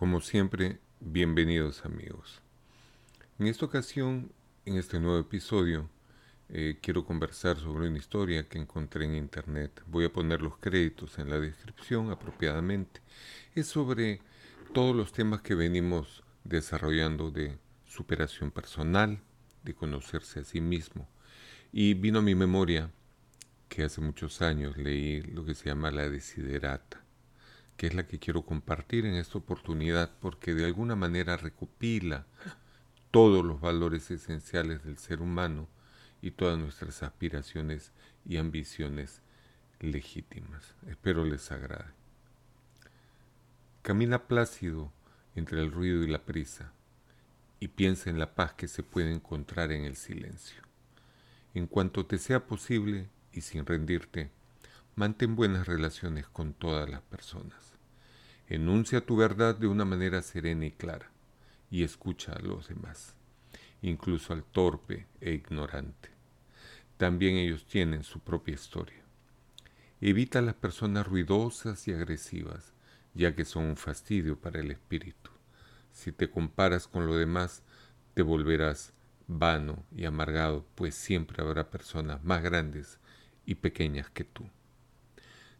Como siempre, bienvenidos amigos. En esta ocasión, en este nuevo episodio, eh, quiero conversar sobre una historia que encontré en internet. Voy a poner los créditos en la descripción apropiadamente. Es sobre todos los temas que venimos desarrollando de superación personal, de conocerse a sí mismo. Y vino a mi memoria que hace muchos años leí lo que se llama la desiderata que es la que quiero compartir en esta oportunidad porque de alguna manera recopila todos los valores esenciales del ser humano y todas nuestras aspiraciones y ambiciones legítimas. Espero les agrade. Camina plácido entre el ruido y la prisa y piensa en la paz que se puede encontrar en el silencio. En cuanto te sea posible y sin rendirte, mantén buenas relaciones con todas las personas. Enuncia tu verdad de una manera serena y clara y escucha a los demás, incluso al torpe e ignorante. También ellos tienen su propia historia. Evita a las personas ruidosas y agresivas, ya que son un fastidio para el espíritu. Si te comparas con lo demás, te volverás vano y amargado, pues siempre habrá personas más grandes y pequeñas que tú.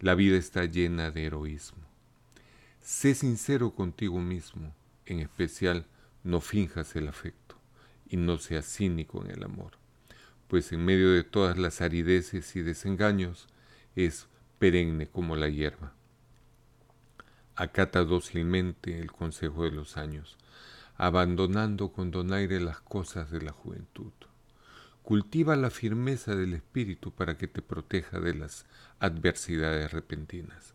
la vida está llena de heroísmo. Sé sincero contigo mismo, en especial no finjas el afecto y no seas cínico en el amor, pues en medio de todas las arideces y desengaños es perenne como la hierba. Acata dócilmente el consejo de los años, abandonando con donaire las cosas de la juventud. Cultiva la firmeza del espíritu para que te proteja de las adversidades repentinas.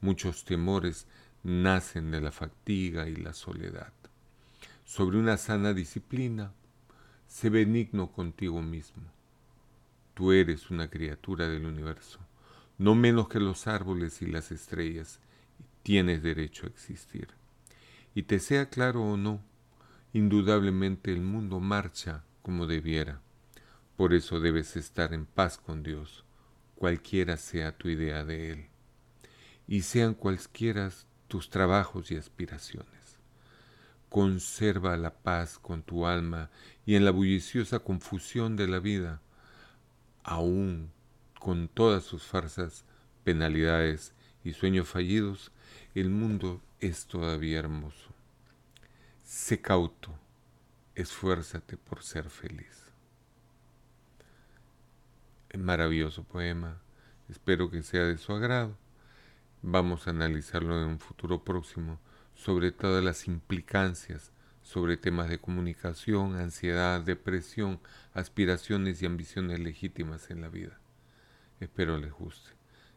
Muchos temores nacen de la fatiga y la soledad. Sobre una sana disciplina, sé benigno contigo mismo. Tú eres una criatura del universo, no menos que los árboles y las estrellas, y tienes derecho a existir. Y te sea claro o no, indudablemente el mundo marcha como debiera por eso debes estar en paz con Dios, cualquiera sea tu idea de Él, y sean cualquiera tus trabajos y aspiraciones. Conserva la paz con tu alma y en la bulliciosa confusión de la vida, aún con todas sus farsas, penalidades y sueños fallidos, el mundo es todavía hermoso. Sé cauto, esfuérzate por ser feliz maravilloso poema. Espero que sea de su agrado. Vamos a analizarlo en un futuro próximo sobre todas las implicancias sobre temas de comunicación, ansiedad, depresión, aspiraciones y ambiciones legítimas en la vida. Espero les guste.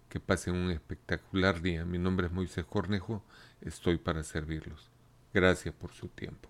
Que pasen un espectacular día. Mi nombre es Moisés Cornejo. Estoy para servirlos. Gracias por su tiempo.